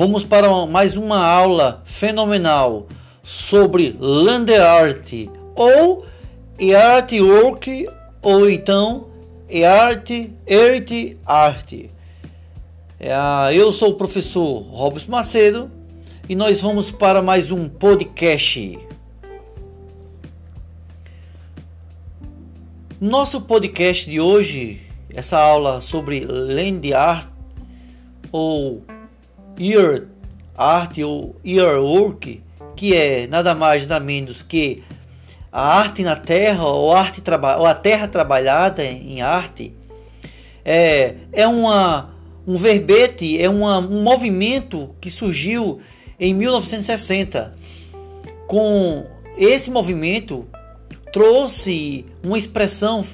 Vamos para mais uma aula fenomenal sobre land art ou artwork ou então art, art, arte. É, eu sou o professor Robson Macedo e nós vamos para mais um podcast. Nosso podcast de hoje, essa aula sobre land art ou ear art ou ear work, que é nada mais nada menos que a arte na terra ou, arte ou a terra trabalhada em arte, é, é uma, um verbete, é uma, um movimento que surgiu em 1960. Com esse movimento trouxe uma expressão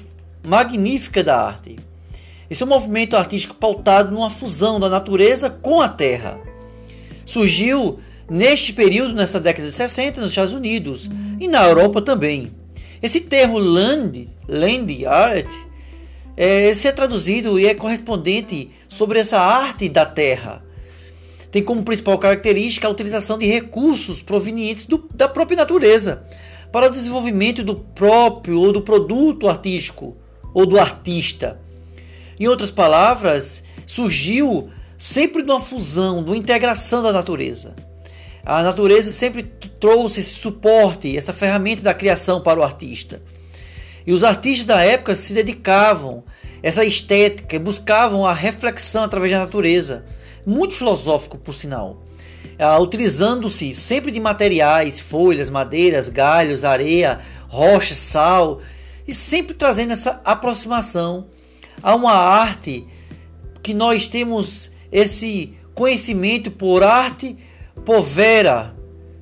magnífica da arte. Esse é um movimento artístico pautado numa fusão da natureza com a terra. Surgiu neste período, nessa década de 60, nos Estados Unidos e na Europa também. Esse termo land, land art, é, é traduzido e é correspondente sobre essa arte da terra. Tem como principal característica a utilização de recursos provenientes do, da própria natureza para o desenvolvimento do próprio ou do produto artístico ou do artista. Em outras palavras, surgiu sempre de uma fusão, de uma integração da natureza. A natureza sempre trouxe esse suporte, essa ferramenta da criação para o artista. E os artistas da época se dedicavam a essa estética, buscavam a reflexão através da natureza, muito filosófico por sinal, ah, utilizando-se sempre de materiais, folhas, madeiras, galhos, areia, rocha, sal, e sempre trazendo essa aproximação a uma arte que nós temos esse conhecimento por arte povera,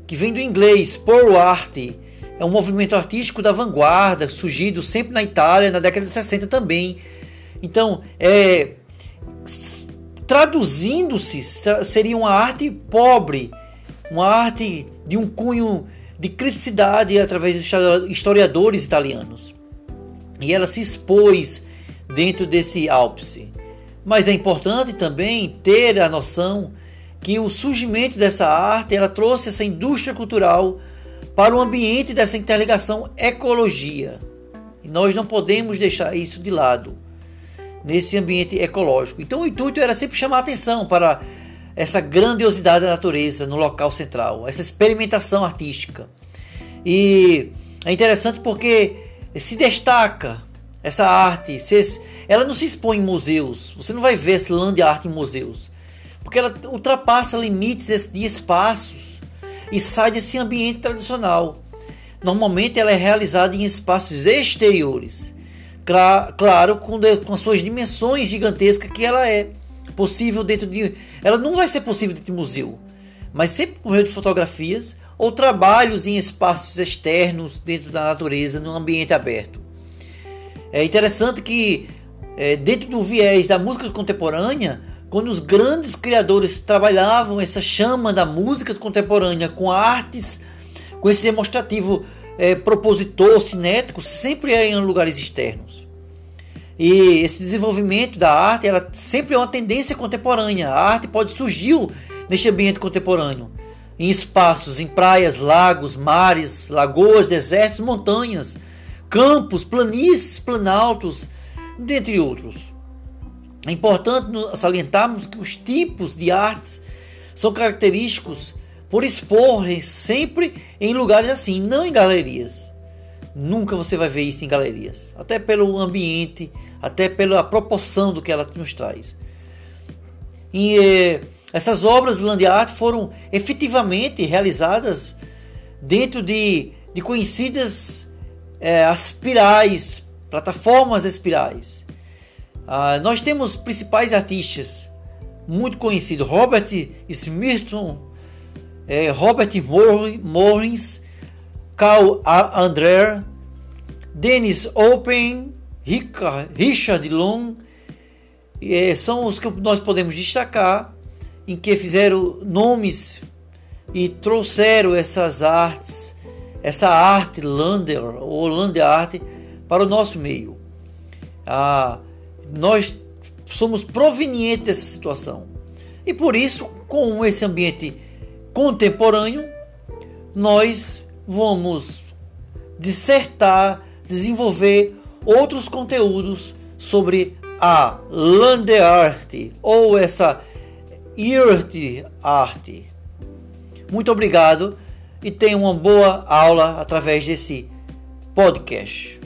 que vem do inglês por arte. É um movimento artístico da vanguarda, surgido sempre na Itália na década de 60 também. Então, é traduzindo-se seria uma arte pobre, uma arte de um cunho de criticidade através dos historiadores italianos. E ela se expôs dentro desse ápice. Mas é importante também ter a noção que o surgimento dessa arte ela trouxe essa indústria cultural para o ambiente dessa interligação ecologia. E nós não podemos deixar isso de lado nesse ambiente ecológico. Então o intuito era sempre chamar a atenção para essa grandiosidade da natureza no local central, essa experimentação artística. E é interessante porque se destaca essa arte, ela não se expõe em museus. Você não vai ver esse land art em museus. Porque ela ultrapassa limites de espaços e sai desse ambiente tradicional. Normalmente ela é realizada em espaços exteriores. Claro, com, de, com suas dimensões gigantescas que ela é possível dentro de. Ela não vai ser possível dentro de museu, mas sempre por meio de fotografias ou trabalhos em espaços externos dentro da natureza, num ambiente aberto. É interessante que, é, dentro do viés da música contemporânea, quando os grandes criadores trabalhavam essa chama da música contemporânea com artes, com esse demonstrativo é, propositor, cinético, sempre é em lugares externos. E esse desenvolvimento da arte, ela sempre é uma tendência contemporânea. A arte pode surgir neste ambiente contemporâneo, em espaços, em praias, lagos, mares, lagoas, desertos, montanhas campos, planícies, planaltos, dentre outros. É importante salientarmos que os tipos de artes são característicos por exporem sempre em lugares assim, não em galerias. Nunca você vai ver isso em galerias, até pelo ambiente, até pela proporção do que ela nos traz. E eh, essas obras de land art foram efetivamente realizadas dentro de, de conhecidas é, espirais, plataformas espirais. Ah, nós temos principais artistas muito conhecidos: Robert Smithson, é, Robert Morris, Carl André, Dennis Open, Richard Long, é, são os que nós podemos destacar em que fizeram nomes e trouxeram essas artes essa arte lander ou lander arte para o nosso meio. Ah, nós somos provenientes dessa situação. E por isso, com esse ambiente contemporâneo, nós vamos dissertar, desenvolver outros conteúdos sobre a Art ou essa Earth Art. Muito obrigado e tenha uma boa aula através desse podcast.